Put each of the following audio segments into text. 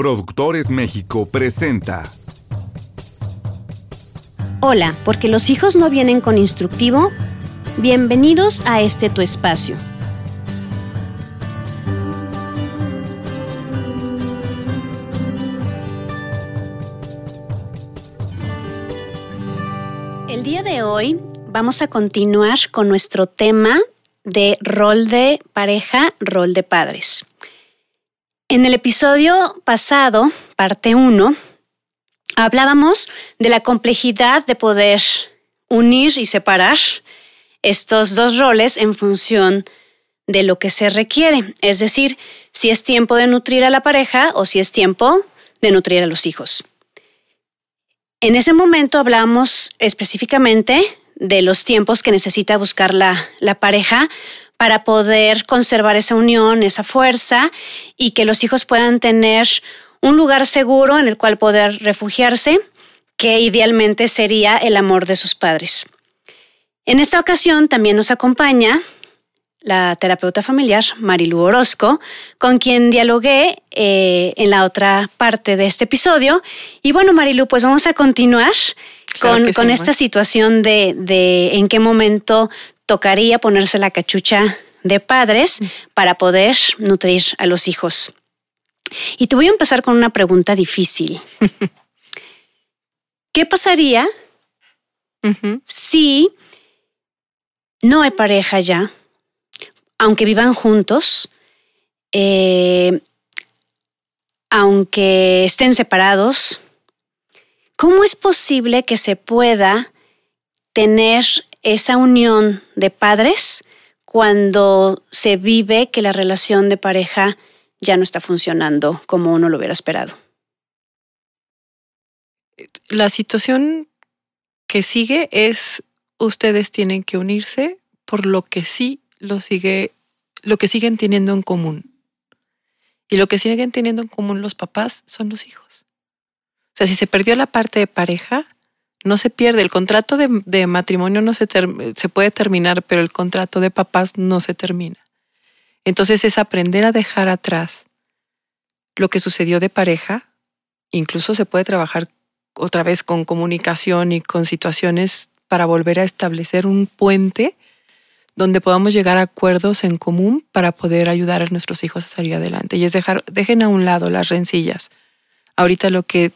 Productores México presenta. Hola, porque los hijos no vienen con instructivo. Bienvenidos a este tu espacio. El día de hoy vamos a continuar con nuestro tema de rol de pareja, rol de padres. En el episodio pasado, parte 1, hablábamos de la complejidad de poder unir y separar estos dos roles en función de lo que se requiere, es decir, si es tiempo de nutrir a la pareja o si es tiempo de nutrir a los hijos. En ese momento hablamos específicamente de los tiempos que necesita buscar la, la pareja para poder conservar esa unión, esa fuerza y que los hijos puedan tener un lugar seguro en el cual poder refugiarse, que idealmente sería el amor de sus padres. En esta ocasión también nos acompaña la terapeuta familiar Marilu Orozco, con quien dialogué eh, en la otra parte de este episodio. Y bueno, Marilu, pues vamos a continuar con, esta situación de, de en qué momento tocaría ponerse la cachucha de padres para poder nutrir a los hijos. Y te voy a empezar con una pregunta difícil. ¿Qué pasaría si no hay pareja ya, aunque vivan juntos, eh, aunque estén separados? ¿Cómo es posible que se pueda tener esa unión de padres cuando se vive que la relación de pareja ya no está funcionando como uno lo hubiera esperado. La situación que sigue es ustedes tienen que unirse por lo que sí lo sigue lo que siguen teniendo en común. Y lo que siguen teniendo en común los papás son los hijos. O sea, si se perdió la parte de pareja, no se pierde. El contrato de, matrimonio no se, se puede terminar, pero el contrato de papás no se termina. Entonces es aprender a dejar atrás lo que sucedió de pareja. Incluso se puede trabajar otra vez con comunicación y con situaciones para volver a establecer un puente donde podamos llegar a acuerdos en común para poder ayudar a nuestros hijos a salir adelante. Y es dejar, dejen a un lado las rencillas. Ahorita lo que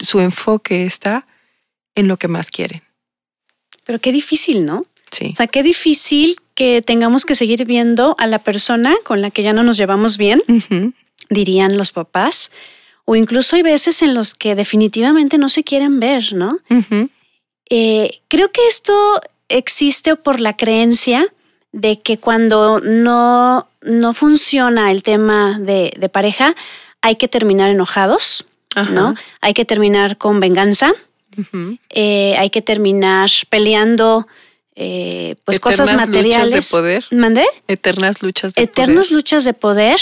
su enfoque está en lo que más quieren. Pero qué difícil, ¿no? Sí. O sea, qué difícil que tengamos que seguir viendo a la persona con la que ya no nos llevamos bien, dirían los papás, o incluso hay veces en los que definitivamente no se quieren ver, ¿no? Eh, creo que esto existe por la creencia de que cuando no, no funciona el tema de, pareja, hay que terminar enojados, ¿no? Hay que terminar con venganza eh, hay que terminar peleando eh, pues cosas materiales. Luchas de poder. ¿Mandé? Eternas luchas de Eternas luchas de poder,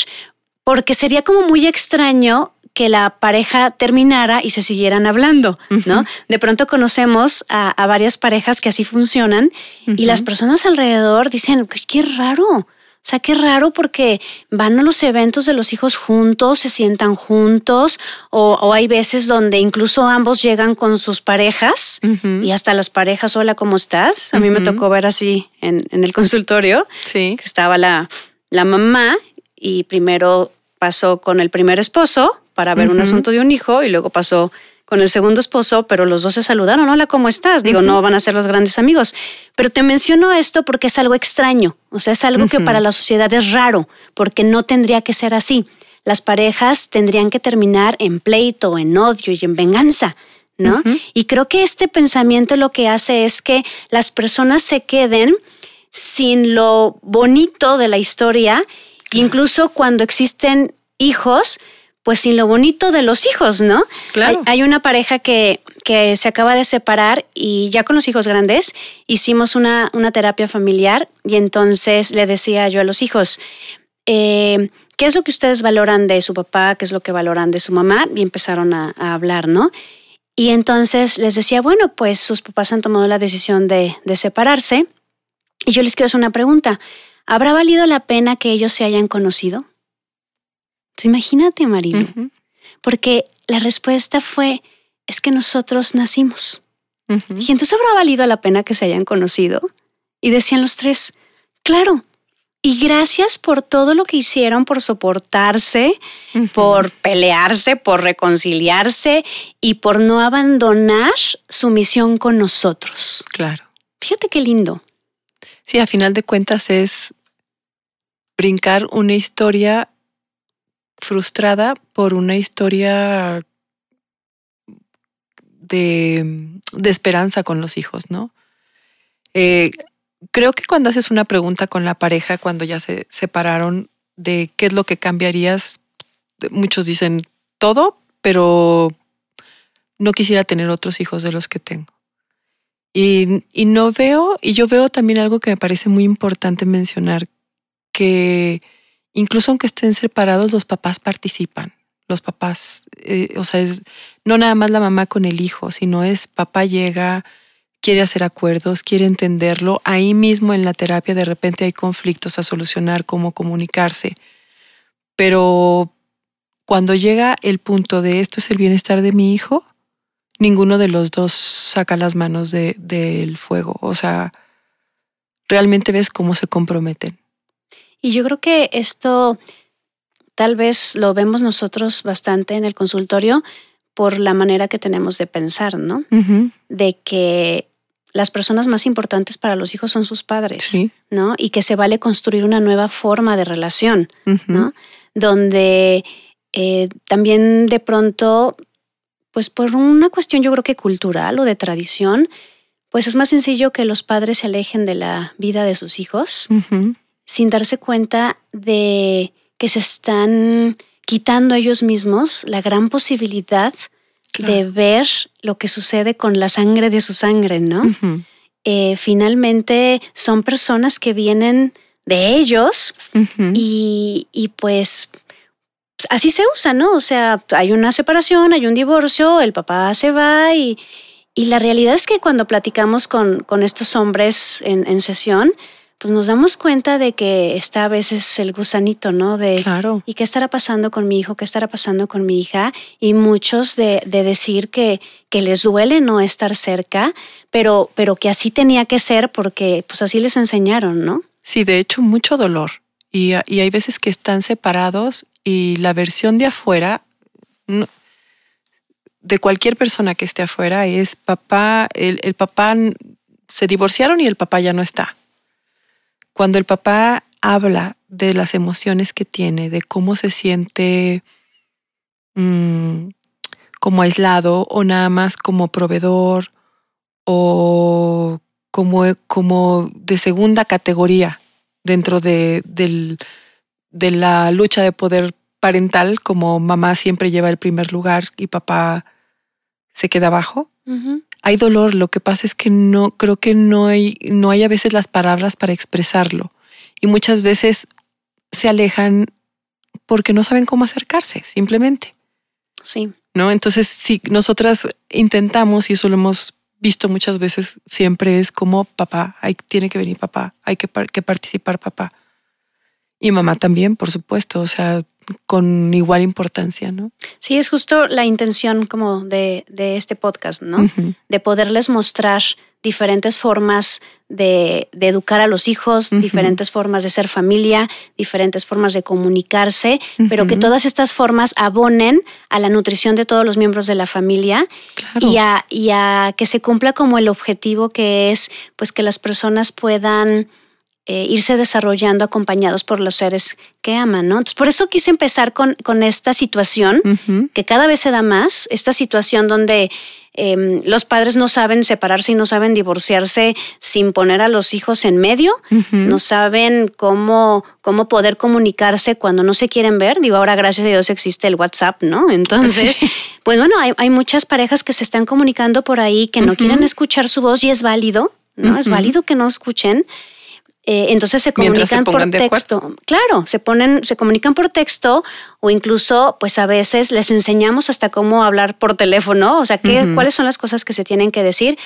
porque sería como muy extraño que la pareja terminara y se siguieran hablando, ¿no? De pronto conocemos a, varias parejas que así funcionan y las personas alrededor dicen, qué raro, o sea, qué raro porque van a los eventos de los hijos juntos, se sientan juntos, o, hay veces donde incluso ambos llegan con sus parejas y hasta las parejas, hola, ¿cómo estás? A mí me tocó ver así en, el consultorio, sí. que estaba la, la mamá y primero pasó con el primer esposo para ver un asunto de un hijo y luego pasó con el segundo esposo, pero los dos se saludaron. Hola, ¿cómo estás? Digo, no van a ser los grandes amigos. Pero te menciono esto porque es algo extraño. O sea, es algo que para la sociedad es raro, porque no tendría que ser así. Las parejas tendrían que terminar en pleito, en odio y en venganza. ¿No? Y creo que este pensamiento lo que hace es que las personas se queden sin lo bonito de la historia, incluso cuando existen hijos, pues sin lo bonito de los hijos, ¿no? Claro. Hay, una pareja que, que, se acaba de separar y ya con los hijos grandes hicimos una, una terapia familiar y entonces le decía yo a los hijos, eh, ¿qué es lo que ustedes valoran de su papá? ¿Qué es lo que valoran de su mamá? Y empezaron a, hablar, ¿no? Y entonces les decía, bueno, pues sus papás han tomado la decisión de, de separarse y yo les quiero hacer una pregunta. ¿Habrá valido la pena que ellos se hayan conocido? Imagínate, Marilo. porque la respuesta fue, es que nosotros nacimos. Y entonces habrá valido la pena que se hayan conocido. Y decían los tres, claro. Y gracias por todo lo que hicieron, por soportarse, por pelearse, por reconciliarse y por no abandonar su misión con nosotros. Claro. Fíjate qué lindo. Sí, a final de cuentas es brincar una historia frustrada por una historia de, de esperanza con los hijos, ¿no? Eh, creo que cuando haces una pregunta con la pareja, cuando ya se separaron, de qué es lo que cambiarías, muchos dicen todo, pero no quisiera tener otros hijos de los que tengo. Y, y no veo, y yo veo también algo que me parece muy importante mencionar, que incluso aunque estén separados, los papás participan. Los papás, eh, o sea, es no nada más la mamá con el hijo, sino es papá llega, quiere hacer acuerdos, quiere entenderlo. Ahí mismo en la terapia de repente hay conflictos a solucionar, cómo comunicarse. Pero cuando llega el punto de esto es el bienestar de mi hijo, ninguno de los dos saca las manos de- del fuego. O sea, realmente ves cómo se comprometen. Y yo creo que esto tal vez lo vemos nosotros bastante en el consultorio por la manera que tenemos de pensar, ¿no? De que las personas más importantes para los hijos son sus padres, Sí. ¿no? Y que se vale construir una nueva forma de relación. ¿no? Donde eh, también de pronto, pues por una cuestión yo creo que cultural o de tradición, pues es más sencillo que los padres se alejen de la vida de sus hijos. Sin darse cuenta de que se están quitando a ellos mismos la gran posibilidad de ver lo que sucede con la sangre de su sangre, ¿no? Eh, finalmente son personas que vienen de ellos y, y pues así se usa, ¿no? O sea, hay una separación, hay un divorcio, el papá se va y, y la realidad es que cuando platicamos con, con estos hombres en, en sesión, pues nos damos cuenta de que está a veces el gusanito, ¿no? De, Claro. ¿y qué estará pasando con mi hijo? ¿Qué estará pasando con mi hija? Y muchos de, de decir que, que les duele no estar cerca, pero, pero que así tenía que ser porque pues así les enseñaron, ¿no? Sí, de hecho, mucho dolor. Y, y hay veces que están separados y la versión de afuera, no- de cualquier persona que esté afuera, es papá, el, el papá se divorciaron y el papá ya no está. Cuando el papá habla de las emociones que tiene, de cómo se siente mm, como aislado o nada más como proveedor o como, como de segunda categoría dentro de, del- de la lucha de poder parental, como mamá siempre lleva el primer lugar y papá se queda abajo. Hay dolor, lo que pasa es que no, creo que no hay, no hay a veces las palabras para expresarlo. Y muchas veces se alejan porque no saben cómo acercarse, simplemente. Sí. ¿no? Entonces, si nosotras intentamos, y eso lo hemos visto muchas veces, siempre es como papá, hay, tiene que venir papá, hay que, que participar papá. Y mamá también, por supuesto, o sea, con igual importancia, ¿no? Sí, es justo la intención como de, de este podcast, ¿no? De poderles mostrar diferentes formas de, de educar a los hijos, diferentes formas de ser familia, diferentes formas de comunicarse, pero que todas estas formas abonen a la nutrición de todos los miembros de la familia Claro. y, a, y a que se cumpla como el objetivo que es pues que las personas puedan eh, irse desarrollando acompañados por los seres que aman, ¿no? Entonces, por eso quise empezar con, con esta situación que cada vez se da más, esta situación donde eh, los padres no saben separarse y no saben divorciarse sin poner a los hijos en medio, no saben cómo, cómo poder comunicarse cuando no se quieren ver. Digo, ahora gracias a Dios existe el WhatsApp, ¿no? Entonces, Sí. pues bueno, hay, hay muchas parejas que se están comunicando por ahí que no quieren escuchar su voz y es válido, ¿no? Es válido que no escuchen. Eh, entonces se comunican por texto. Claro, se ponen, se comunican por texto o incluso, pues a veces les enseñamos hasta cómo hablar por teléfono, o sea, qué, cuáles son las cosas que se tienen que decir,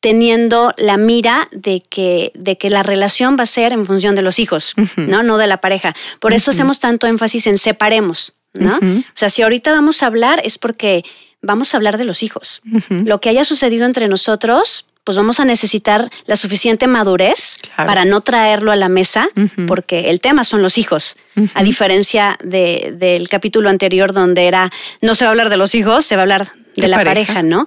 teniendo la mira de que, de que la relación va a ser en función de los hijos. ¿no? No de la pareja. Por eso hacemos tanto énfasis en separemos, ¿no? O sea, si ahorita vamos a hablar es porque vamos a hablar de los hijos. Lo que haya sucedido entre nosotros, pues vamos a necesitar la suficiente madurez Claro. para no traerlo a la mesa, porque el tema son los hijos, a diferencia de- del capítulo anterior donde era, no se va a hablar de los hijos, se va a hablar de, De la pareja. pareja, ¿no?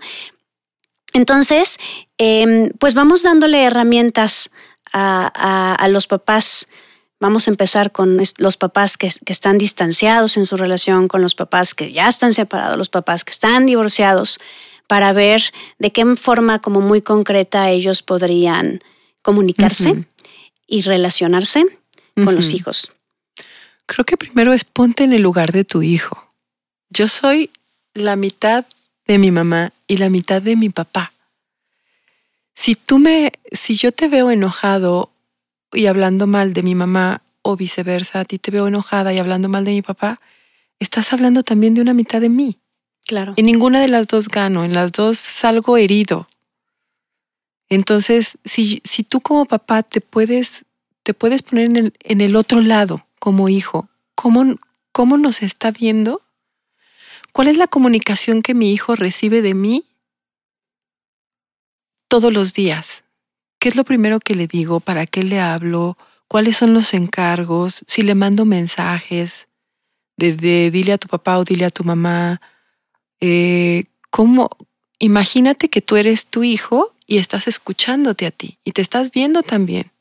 Entonces, em, pues vamos dándole herramientas a, a- a los papás. Vamos a empezar con los papás que, que están distanciados en su relación, con los papás que ya están separados, los papás que están divorciados, para ver de qué forma como muy concreta ellos podrían comunicarse y relacionarse con los hijos. Creo que primero es ponte en el lugar de tu hijo. Yo soy la mitad de mi mamá y la mitad de mi papá. Si tú me, si yo te veo enojado y hablando mal de mi mamá o viceversa, a ti te veo enojada y hablando mal de mi papá, estás hablando también de una mitad de mí. En ninguna de las dos gano, en las dos salgo herido. Entonces, si, si tú como papá te puedes, te puedes poner en el, en el otro lado como hijo, ¿cómo, ¿cómo nos está viendo? ¿Cuál es la comunicación que mi hijo recibe de mí todos los días? ¿Qué es lo primero que le digo? ¿Para qué le hablo? ¿Cuáles son los encargos? Si le mando mensajes, desde dile a tu papá o dile a tu mamá, eh, ¿cómo? Imagínate que tú eres tu hijo y estás escuchándote a ti y te estás viendo también.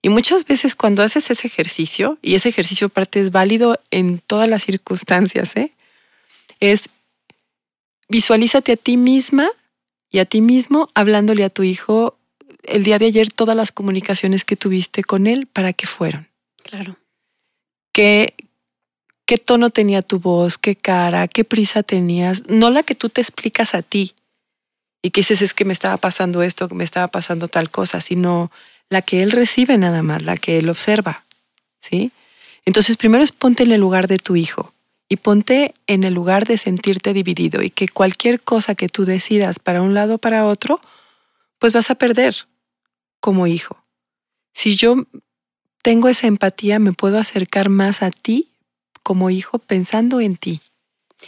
Y muchas veces cuando haces ese ejercicio, y ese ejercicio aparte es válido en todas las circunstancias, ¿eh? es visualízate a ti misma y a ti mismo hablándole a tu hijo el día de ayer todas las comunicaciones que tuviste con él, ¿para qué fueron? Claro. ¿Qué, qué tono tenía tu voz, qué cara, qué prisa tenías, no la que tú te explicas a ti y que dices es que me estaba pasando esto, que me estaba pasando tal cosa, sino la que él recibe nada más, la que él observa, ¿sí? Entonces primero es ponte en el lugar de tu hijo y ponte en el lugar de sentirte dividido y que cualquier cosa que tú decidas para un lado o para otro, pues vas a perder como hijo. Si yo tengo esa empatía, me puedo acercar más a ti como hijo pensando en ti.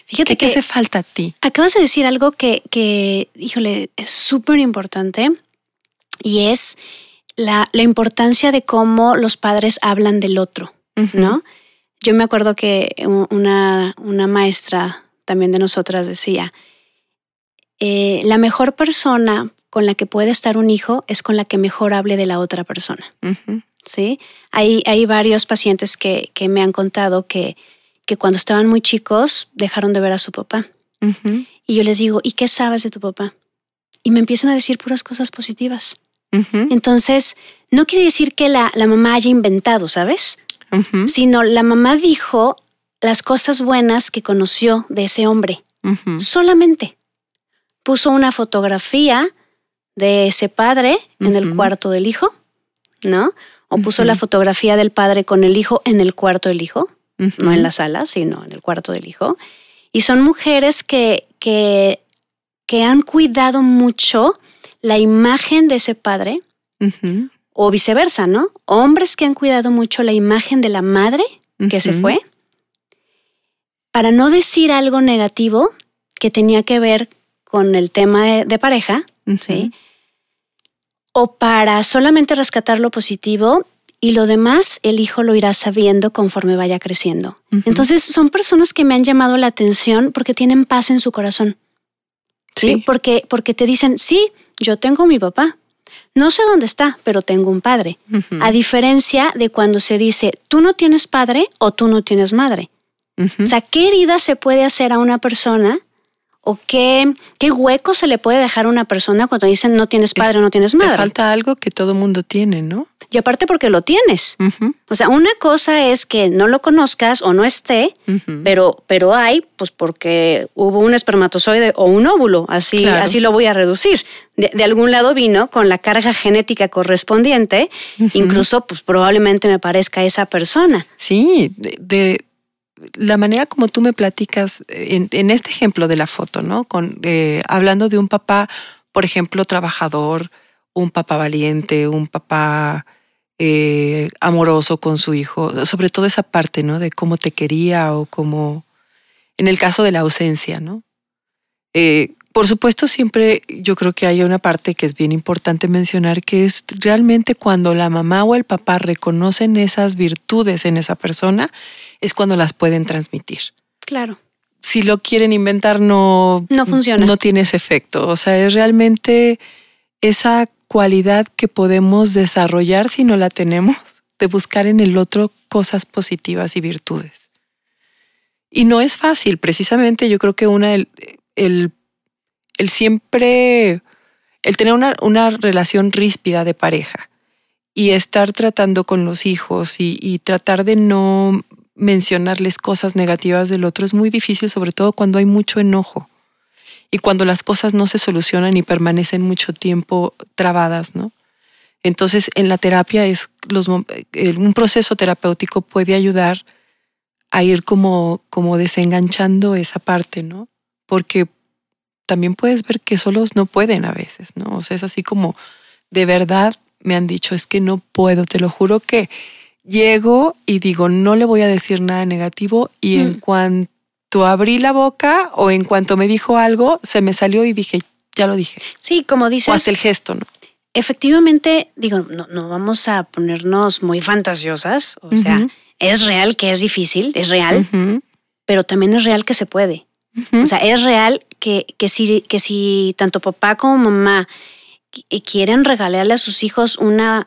Fíjate ¿Qué te que hace falta a ti? acabas de decir algo que, que híjole, es súper importante y es la, la importancia de cómo los padres hablan del otro. ¿no? Yo me acuerdo que una, una maestra también de nosotras decía, eh, la mejor persona con la que puede estar un hijo es con la que mejor hable de la otra persona, ¿sí? Hay, hay varios pacientes que, que me han contado que, que cuando estaban muy chicos dejaron de ver a su papá. Y yo les digo, ¿y qué sabes de tu papá? Y me empiezan a decir puras cosas positivas. Entonces, no quiere decir que la, la mamá haya inventado, ¿sabes? sino la mamá dijo las cosas buenas que conoció de ese hombre. Solamente puso una fotografía de ese padre en el cuarto del hijo, ¿no? O puso la fotografía del padre con el hijo en el cuarto del hijo, no en la sala, sino en el cuarto del hijo. Y son mujeres que, que, que han cuidado mucho la imagen de ese padre o viceversa, ¿no? Hombres que han cuidado mucho la imagen de la madre que se fue para no decir algo negativo que tenía que ver con el tema de, de pareja, ¿sí? O para solamente rescatar lo positivo y lo demás el hijo lo irá sabiendo conforme vaya creciendo. Entonces son personas que me han llamado la atención porque tienen paz en su corazón. ¿sí? sí, Porque, porque te dicen, sí, yo tengo mi papá. No sé dónde está, pero tengo un padre. A diferencia de cuando se dice, tú no tienes padre o tú no tienes madre. O sea, ¿qué herida se puede hacer a una persona? ¿O qué, qué hueco se le puede dejar a una persona cuando dicen no tienes padre o no tienes te madre? falta algo que todo mundo tiene, ¿no? Y aparte porque lo tienes. O sea, una cosa es que no lo conozcas o no esté, pero, pero hay, pues porque hubo un espermatozoide o un óvulo, así, Claro. así lo voy a reducir. De, de algún lado vino con la carga genética correspondiente, incluso pues probablemente me parezca esa persona. Sí, de, de la manera como tú me platicas en, en este ejemplo de la foto, ¿no? Con, eh, hablando de un papá, por ejemplo, trabajador, un papá valiente, un papá eh, amoroso con su hijo, sobre todo esa parte, ¿no? De cómo te quería o cómo, en el caso de la ausencia, ¿no? Eh, por supuesto, siempre yo creo que hay una parte que es bien importante mencionar, que es realmente cuando la mamá o el papá reconocen esas virtudes en esa persona, es cuando las pueden transmitir. Claro. Si lo quieren inventar, no, No funciona. no tiene ese efecto. O sea, es realmente esa cualidad que podemos desarrollar si no la tenemos, de buscar en el otro cosas positivas y virtudes. Y no es fácil, precisamente yo creo que una, el, el, el siempre, el tener una, una relación ríspida de pareja y estar tratando con los hijos y, tratar de no mencionarles cosas negativas del otro es muy difícil, sobre todo cuando hay mucho enojo y cuando las cosas no se solucionan y permanecen mucho tiempo trabadas, ¿no? Entonces, en la terapia es los, eh, un proceso terapéutico puede ayudar a ir como, como desenganchando esa parte, ¿no? Porque también puedes ver que solos no pueden a veces, ¿no? O sea, es así como, de verdad me han dicho, es que no puedo, te lo juro que llego y digo, no le voy a decir nada negativo y en Mm. cuanto abrí la boca o en cuanto me dijo algo, se me salió y dije, ya lo dije. Sí, como O dices, hasta el gesto, ¿no? efectivamente, digo, no, no vamos a ponernos muy fantasiosas. O sea, es real que es difícil, es real, pero también es real que se puede. O sea, es real que, que, si, que si tanto papá como mamá qui- quieren regalarle a sus hijos una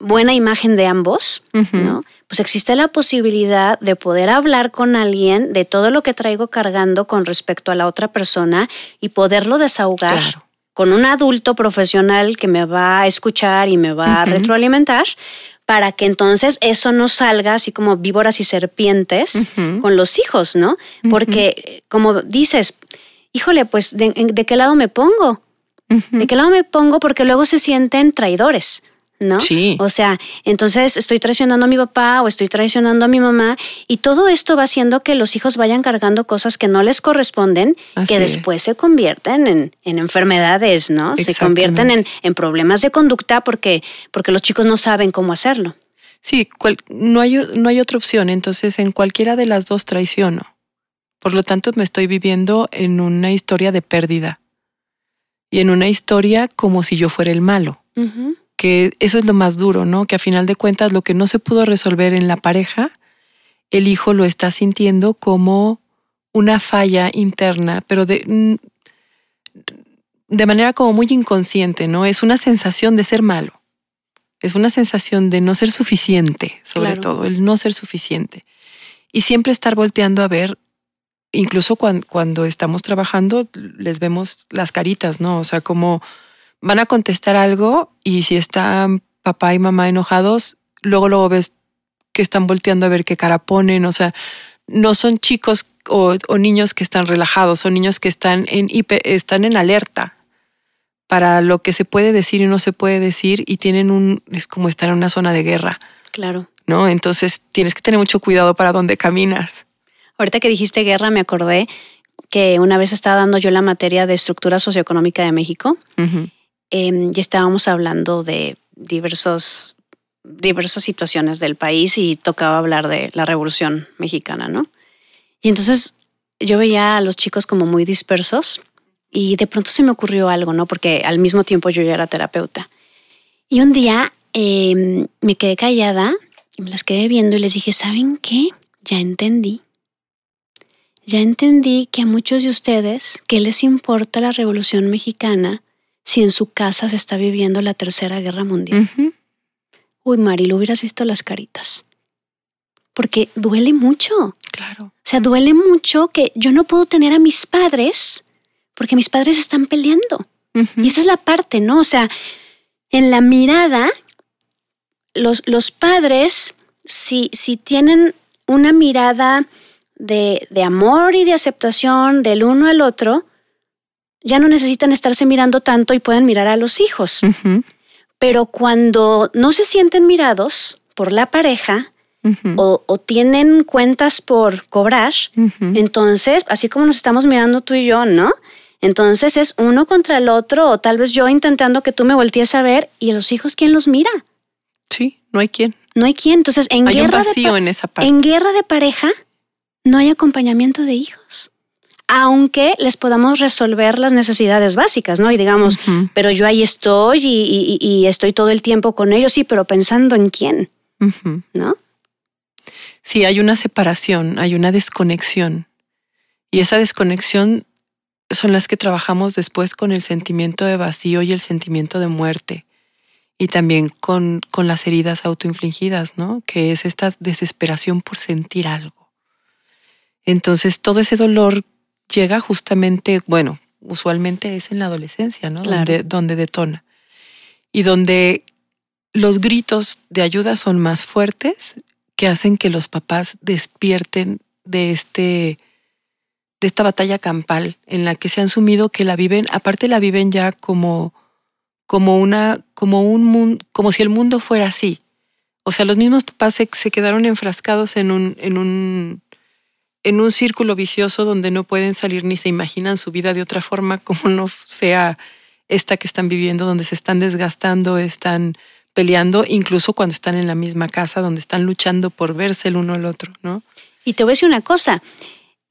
buena imagen de ambos. ¿no? Pues existe la posibilidad de poder hablar con alguien de todo lo que traigo cargando con respecto a la otra persona y poderlo desahogar Claro. con un adulto profesional que me va a escuchar y me va a retroalimentar para que entonces eso no salga así como víboras y serpientes con los hijos, ¿no? Porque como dices, híjole, pues ¿de, de qué lado me pongo? ¿De qué lado me pongo? Porque luego se sienten traidores, ¿no? Sí. O sea, entonces estoy traicionando a mi papá o estoy traicionando a mi mamá y todo esto va haciendo que los hijos vayan cargando cosas que no les corresponden, Así que es. después se convierten en, en enfermedades, ¿no? Se convierten en, en problemas de conducta porque, porque los chicos no saben cómo hacerlo. Sí, cual- no, hay, no hay otra opción. Entonces, en cualquiera de las dos traiciono. Por lo tanto, me estoy viviendo en una historia de pérdida. Y en una historia como si yo fuera el malo. Que eso es lo más duro, ¿no? Que a final de cuentas, lo que no se pudo resolver en la pareja, el hijo lo está sintiendo como una falla interna, pero de, mm, de manera como muy inconsciente, ¿no? Es una sensación de ser malo. Es una sensación de no ser suficiente, sobre Claro. todo, el no ser suficiente. Y siempre estar volteando a ver, incluso cuan- cuando, estamos trabajando, les vemos las caritas, ¿no? O sea, como van a contestar algo y si están papá y mamá enojados, luego luego ves que están volteando a ver qué cara ponen, o sea, no son chicos o, o niños que están relajados, son niños que están en, hiper- están en alerta para lo que se puede decir y no se puede decir y tienen un, es como estar en una zona de guerra, Claro. ¿no? Entonces tienes que tener mucho cuidado para dónde caminas. Ahorita que dijiste guerra, me acordé que una vez estaba dando yo la materia de estructura socioeconómica de México em, y estábamos hablando de diversos, diversas situaciones del país y tocaba hablar de la revolución mexicana, ¿no? Y entonces yo veía a los chicos como muy dispersos y de pronto se me ocurrió algo, ¿no? Porque al mismo tiempo yo ya era terapeuta. Y un día em, me quedé callada y me las quedé viendo y les dije, ¿saben qué? Ya entendí. Ya entendí que a muchos de ustedes, ¿qué les importa la revolución mexicana si en su casa se está viviendo la tercera guerra mundial? Uy, Mari, lo hubieras visto las caritas. Porque duele mucho. Claro. O sea, duele mucho que yo no puedo tener a mis padres porque mis padres están peleando. Y esa es la parte, ¿no? O sea, en la mirada, los, los padres, si, si tienen una mirada de, de amor y de aceptación del uno al otro, ya no necesitan estarse mirando tanto y pueden mirar a los hijos. Pero cuando no se sienten mirados por la pareja o, o tienen cuentas por cobrar, entonces, así como nos estamos mirando tú y yo, ¿no? Entonces es uno contra el otro, o tal vez yo intentando que tú me voltees a ver y los hijos, ¿quién los mira? Sí, no hay quien. No hay quien. Entonces, en hay guerra un vacío de en esa parte. en guerra de pareja no hay acompañamiento de hijos. Aunque les podamos resolver las necesidades básicas, ¿no? Y digamos, pero yo ahí estoy y, y- y estoy todo el tiempo con ellos, sí, pero pensando en quién. ¿no? Sí, hay una separación, hay una desconexión. Y esa desconexión son las que trabajamos después con el sentimiento de vacío y el sentimiento de muerte. Y también con, con las heridas autoinfligidas, ¿no? Que es esta desesperación por sentir algo. Entonces, todo ese dolor llega justamente, bueno, usualmente es en la adolescencia, ¿no? Claro. Donde, donde detona. Y donde los gritos de ayuda son más fuertes que hacen que los papás despierten de este de esta batalla campal en la que se han sumido que la viven, aparte la viven ya como como una como un mundo, como si el mundo fuera así. O sea, los mismos papás se, se quedaron enfrascados en un en un en un círculo vicioso donde no pueden salir ni se imaginan su vida de otra forma como no sea esta que están viviendo, donde se están desgastando, están peleando, incluso cuando están en la misma casa, donde están luchando por verse el uno al otro, ¿no? Y te voy a decir una cosa,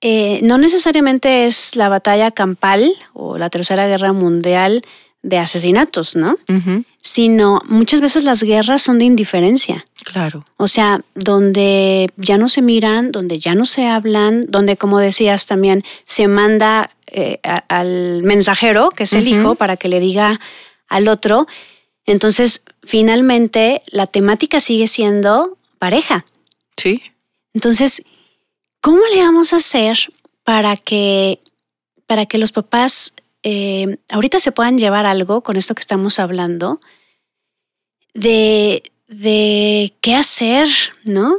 eh, no necesariamente es la batalla campal o la Tercera Guerra Mundial de asesinatos, ¿no? Sino muchas veces las guerras son de indiferencia. Claro. O sea, donde ya no se miran, donde ya no se hablan, donde, como decías también, se manda eh, a- al mensajero, que es el hijo, para que le diga al otro. Entonces, finalmente, la temática sigue siendo pareja. Sí. Entonces, ¿cómo le vamos a hacer para que, para que los papás eh, ahorita se puedan llevar algo con esto que estamos hablando de, de qué hacer, ¿no?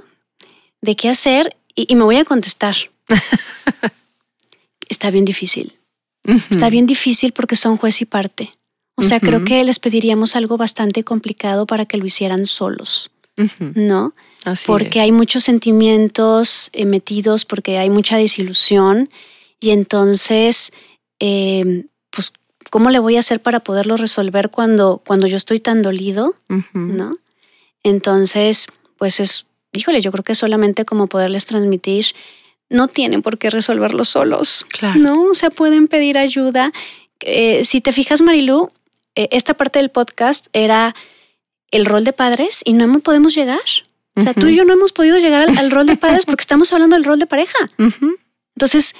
De qué hacer y, y me voy a contestar. Está bien difícil. Está bien difícil porque son juez y parte. O sea, creo que les pediríamos algo bastante complicado para que lo hicieran solos, ¿no? Así porque es. hay muchos sentimientos eh, metidos, porque hay mucha desilusión y entonces, eh, pues, ¿cómo le voy a hacer para poderlo resolver cuando, cuando yo estoy tan dolido? ¿No? Entonces, pues es, híjole, yo creo que solamente como poderles transmitir, no tienen por qué resolverlo solos. Claro. No, o sea, pueden pedir ayuda. Eh, si te fijas, Marilu, eh, esta parte del podcast era el rol de padres y no hemos- podemos llegar. O sea, tú y yo no hemos podido llegar al, al rol de padres porque estamos hablando del rol de pareja. Entonces,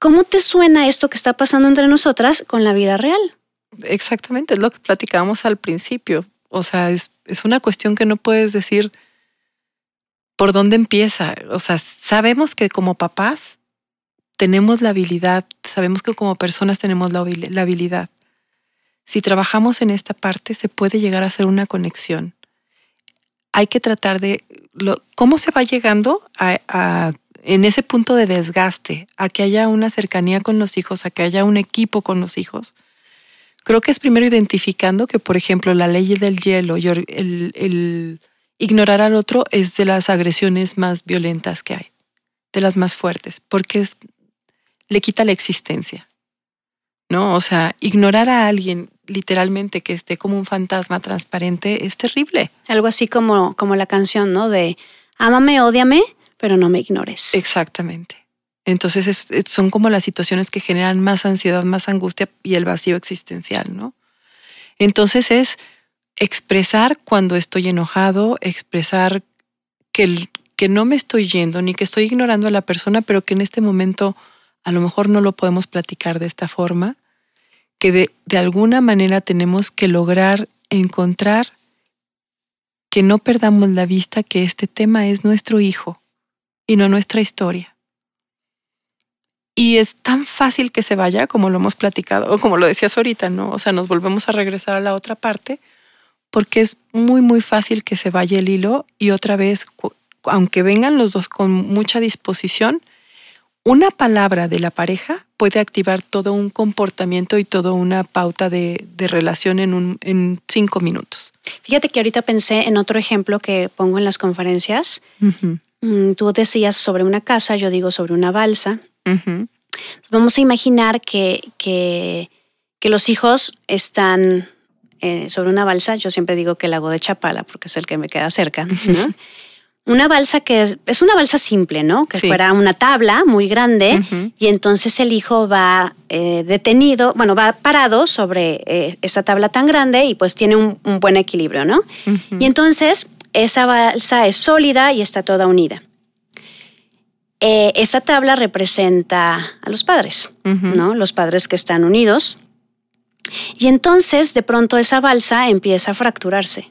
¿cómo te suena esto que está pasando entre nosotras con la vida real? Exactamente, es lo que platicábamos al principio. O sea, es, es una cuestión que no puedes decir por dónde empieza. O sea, sabemos que como papás tenemos la habilidad, sabemos que como personas tenemos la, habil- la habilidad. Si trabajamos en esta parte, se puede llegar a hacer una conexión. Hay que tratar de cómo se va llegando a- en ese punto de desgaste, a que haya una cercanía con los hijos, a que haya un equipo con los hijos. Creo que es primero identificando que, por ejemplo, la ley del hielo y el, ignorar al otro es de las agresiones más violentas que hay, de las más fuertes, porque le quita la existencia. ¿No? O sea, ignorar a alguien literalmente que esté como un fantasma transparente es terrible. Algo así como, como la canción, ¿no? De ámame, ódiame, pero no me ignores. Exactamente. Entonces es- es- son como las situaciones que generan más ansiedad, más angustia y el vacío existencial, ¿no? Entonces es expresar cuando estoy enojado, expresar que, que no me estoy yendo ni que estoy ignorando a la persona, pero que en este momento a lo mejor no lo podemos platicar de esta forma, que de, de alguna manera tenemos que lograr encontrar que no perdamos la vista que este tema es nuestro hijo y no nuestra historia. Y es tan fácil que se vaya como lo hemos platicado, o como lo decías ahorita, ¿no? O sea, nos volvemos a regresar a la otra parte porque es muy, muy fácil que se vaya el hilo y otra vez, aunque vengan los dos con mucha disposición, una palabra de la pareja puede activar todo un comportamiento y toda una pauta de, de relación en, un, en cinco minutos. Fíjate que ahorita pensé en otro ejemplo que pongo en las conferencias. Tú decías sobre una casa, yo digo sobre una balsa. Vamos a imaginar que, que, que los hijos están eh, sobre una balsa, yo siempre digo que el lago de Chapala, porque es el que me queda cerca, ¿no? Una balsa que es, es, una balsa simple, ¿no? Que Sí. fuera una tabla muy grande y entonces el hijo va eh, detenido, bueno, va parado sobre eh, esa tabla tan grande y pues tiene un, un buen equilibrio, ¿no? Y entonces esa balsa es sólida y está toda unida. Eh, esa tabla representa a los padres. ¿no? Los padres que están unidos. Y entonces de pronto esa balsa empieza a fracturarse.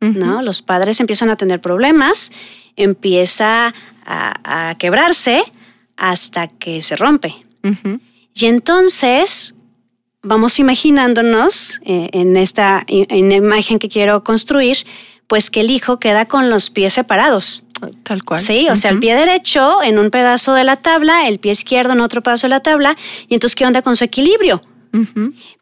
¿no? Los padres empiezan a tener problemas, empieza a, a quebrarse hasta que se rompe. Y entonces vamos imaginándonos eh, en esta en la imagen que quiero construir, pues que el hijo queda con los pies separados. Tal cual. Sí, o sea, el pie derecho en un pedazo de la tabla, el pie izquierdo en otro pedazo de la tabla, y entonces ¿qué onda con su equilibrio?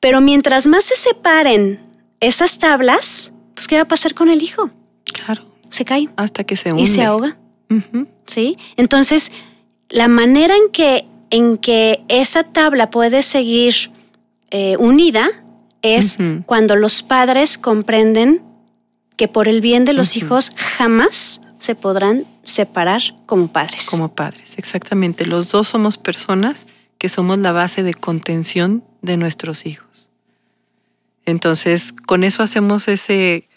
Pero mientras más se separen esas tablas, pues ¿qué va a pasar con el hijo? Claro. Se cae Hasta que se hunde. y se ahoga. ¿sí? Entonces, la manera en que, en que esa tabla puede seguir eh, unida es cuando los padres comprenden que por el bien de los hijos jamás se podrán separar como padres. Como padres, exactamente. Los dos somos personas que somos la base de contención de nuestros hijos. Entonces, con eso hacemos ese,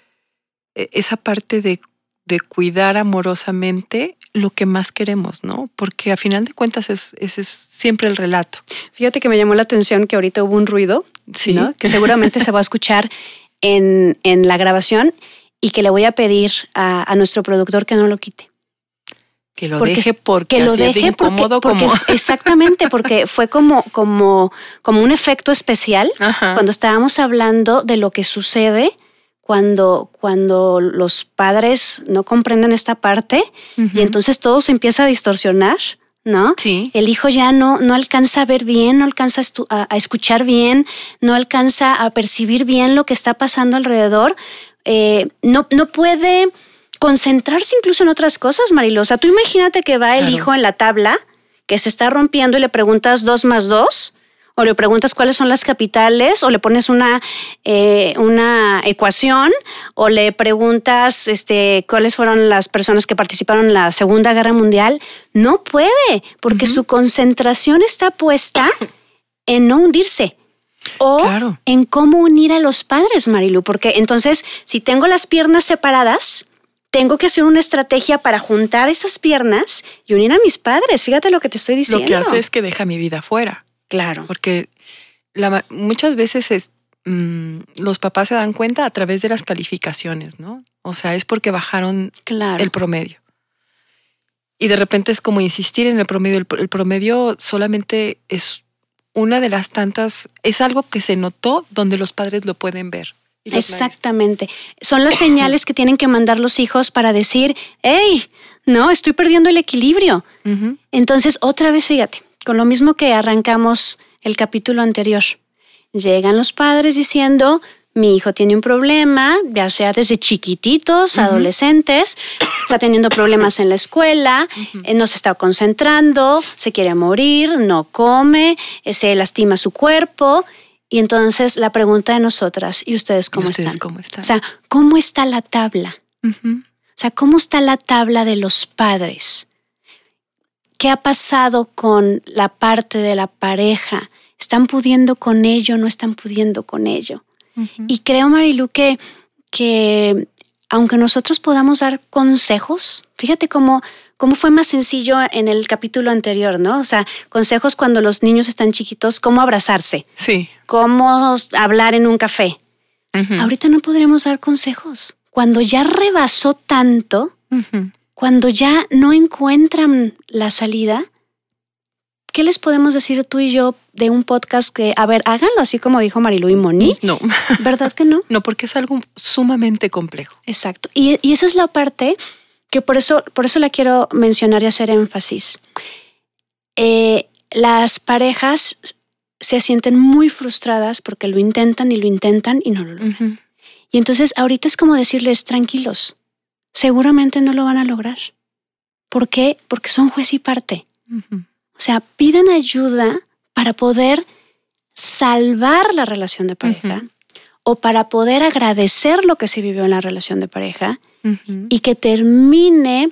e- esa parte de, de cuidar amorosamente lo que más queremos, ¿no? Porque a final de cuentas es, ese es siempre el relato. Fíjate que me llamó la atención que ahorita hubo un ruido, Sí. ¿no? que seguramente se va a escuchar en, en la grabación y que le voy a pedir a, a nuestro productor que no lo quite. Que lo Porque- deje porque que lo es de deje porque- porque, como. exactamente porque fue como como como un efecto especial Ajá. cuando estábamos hablando de lo que sucede cuando cuando los padres no comprenden esta parte y entonces todo se empieza a distorsionar ¿no? Sí. El hijo ya no, no alcanza a ver bien, no alcanza a escuchar bien, no alcanza a percibir bien lo que está pasando alrededor, eh, no, no puede concentrarse incluso en otras cosas, Marilosa. O sea, tú imagínate que va el Claro. hijo en la tabla, que se está rompiendo y le preguntas dos más dos, o le preguntas cuáles son las capitales, o le pones una, eh, una ecuación, o le preguntas este, cuáles fueron las personas que participaron en la Segunda Guerra Mundial. No puede, porque su concentración está puesta en no hundirse. O Claro. en cómo unir a los padres, Marilu, porque entonces si tengo las piernas separadas, tengo que hacer una estrategia para juntar esas piernas y unir a mis padres. Fíjate lo que te estoy diciendo. Lo que hace es que deja mi vida fuera. Claro. Porque la muchas veces es, mm, los papás se dan cuenta a través de las calificaciones, ¿no? O sea, es porque bajaron Claro. el promedio. Y de repente es como insistir en el promedio. El, pro- el promedio solamente es una de las tantas, es algo que se notó donde los padres lo pueden ver. Exactamente. Son las señales que tienen que mandar los hijos para decir, hey, no, estoy perdiendo el equilibrio. Entonces, otra vez, fíjate, con lo mismo que arrancamos el capítulo anterior, llegan los padres diciendo, mi hijo tiene un problema, ya sea desde chiquititos, adolescentes, está teniendo problemas en la escuela, eh, no se está concentrando, se quiere morir, no come, eh, se lastima su cuerpo. Y entonces la pregunta de nosotras, ¿y ustedes ¿Y cómo ustedes están? cómo están? O sea, ¿cómo está la tabla? O sea, ¿cómo está la tabla de los padres? ¿Qué ha pasado con la parte de la pareja? ¿Están pudiendo con ello? ¿No están pudiendo con ello? Y creo, Marilu, que, que aunque nosotros podamos dar consejos, fíjate cómo, cómo fue más sencillo en el capítulo anterior, ¿no? O sea, consejos cuando los niños están chiquitos, cómo abrazarse, Sí. cómo hablar en un café. Ahorita no podremos dar consejos. Cuando ya rebasó tanto, cuando ya no encuentran la salida, ¿qué les podemos decir tú y yo de un podcast que, a ver, háganlo así como dijo Marilu y Moni? No, ¿Verdad que no? no, porque es algo sumamente complejo. Exacto. Y, y esa es la parte que por eso, por eso la quiero mencionar y hacer énfasis. Eh, las parejas se sienten muy frustradas porque lo intentan y lo intentan y no lo logran. Y entonces ahorita es como decirles, tranquilos, seguramente no lo van a lograr. ¿Por qué? Porque son juez y parte. O sea, pidan ayuda para poder salvar la relación de pareja o para poder agradecer lo que se vivió en la relación de pareja y que termine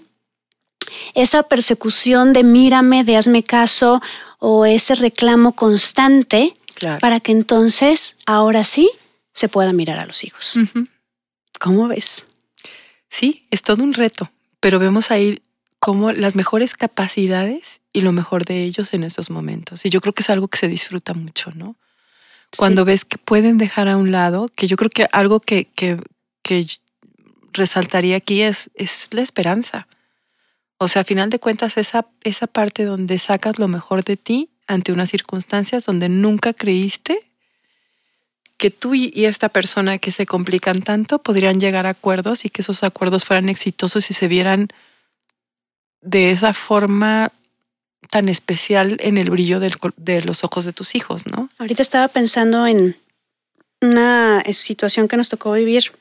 esa persecución de mírame, de hazme caso o ese reclamo constante Claro. para que entonces ahora sí se pueda mirar a los hijos. ¿Cómo ves? Sí, es todo un reto, pero vemos ahí como las mejores capacidades y lo mejor de ellos en estos momentos. Y yo creo que es algo que se disfruta mucho, ¿no? Cuando ves que pueden dejar a un lado, que yo creo que algo que, que, que resaltaría aquí es, es la esperanza. O sea, a final de cuentas, esa, esa parte donde sacas lo mejor de ti ante unas circunstancias donde nunca creíste que tú y esta persona que se complican tanto podrían llegar a acuerdos y que esos acuerdos fueran exitosos y se vieran de esa forma tan especial en el brillo del de los ojos de tus hijos, ¿no? Ahorita estaba pensando en una situación que nos tocó vivir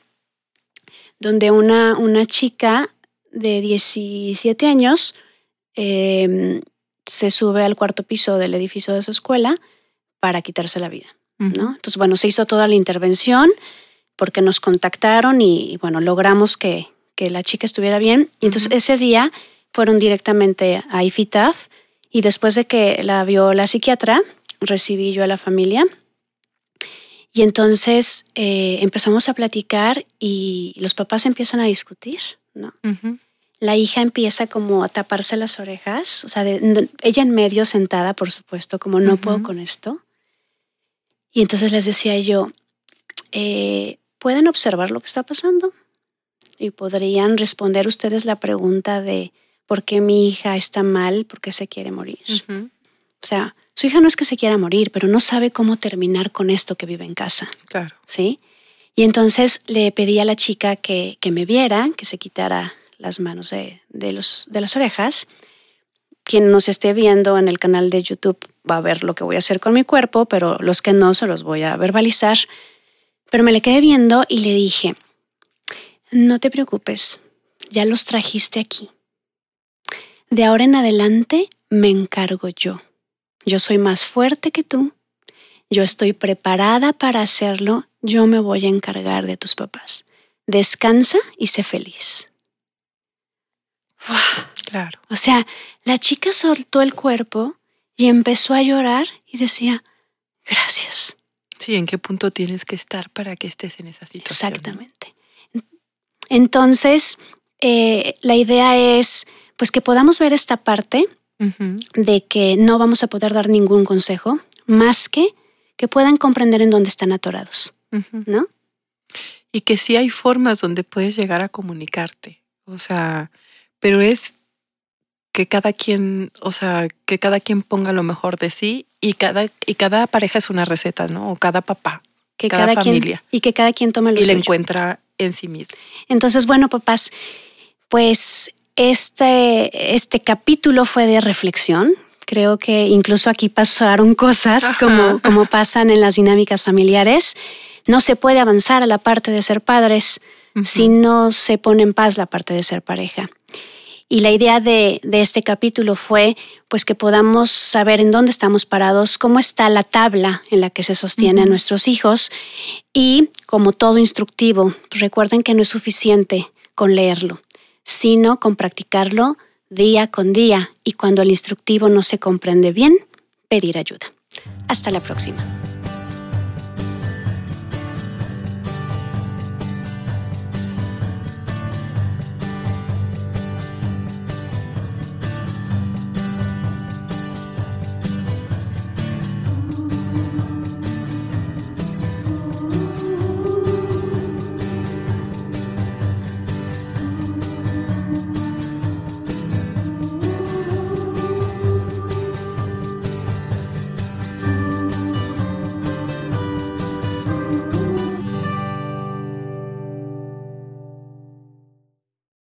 donde una, una chica de 17 años eh, se sube al cuarto piso del edificio de su escuela para quitarse la vida. ¿no? Entonces, bueno, se hizo toda la intervención porque nos contactaron y, bueno, logramos que, que la chica estuviera bien. Y entonces ese día fueron directamente a IFITAF y después de que la vio la psiquiatra, recibí yo a la familia. Y entonces eh, empezamos a platicar y los papás empiezan a discutir, ¿no? Ujú. La hija empieza como a taparse las orejas, o sea, de- ella en medio sentada, por supuesto, como no puedo con esto. Y entonces les decía yo, eh, ¿pueden observar lo que está pasando? Y podrían responder ustedes la pregunta de por qué mi hija está mal, por qué se quiere morir. O sea, su hija no es que se quiera morir, pero no sabe cómo terminar con esto que vive en casa. Claro. ¿sí? Y entonces le pedí a la chica que, que me viera, que se quitara las manos de, de los, de las orejas. Quien nos esté viendo en el canal de YouTube va a ver lo que voy a hacer con mi cuerpo, pero los que no se los voy a verbalizar. Pero me le quedé viendo y le dije, no te preocupes, ya los trajiste aquí. De ahora en adelante me encargo yo. Yo soy más fuerte que tú yo estoy preparada para hacerlo, yo me voy a encargar de tus papás. Descansa y sé feliz. Claro. O sea, la chica soltó el cuerpo y empezó a llorar y decía, gracias. Sí, ¿en qué punto tienes que estar para que estés en esa situación? ¿no? Exactamente. Entonces, eh, la idea es pues que podamos ver esta parte de que no vamos a poder dar ningún consejo, más que que puedan comprender en dónde están atorados. ¿no? Y que sí hay formas donde puedes llegar a comunicarte. O sea, pero es que cada quien, o sea, que cada quien ponga lo mejor de sí y cada, y cada pareja es una receta, ¿no? O cada papá. Que Cada cada, familia. quien y que cada quien tome lo y la suyo. encuentra en sí mismo. Entonces, bueno, papás, pues este, este capítulo fue de reflexión. Creo que incluso aquí pasaron cosas Ajá. como, como pasan en las dinámicas familiares. No se puede avanzar a la parte de ser padres si no se pone en paz la parte de ser pareja. Y la idea de, de este capítulo fue pues que podamos saber en dónde estamos parados, cómo está la tabla en la que se sostienen nuestros hijos y como todo instructivo, pues recuerden que no es suficiente con leerlo, sino con practicarlo día con día y cuando el instructivo no se comprende bien, pedir ayuda. Hasta la próxima.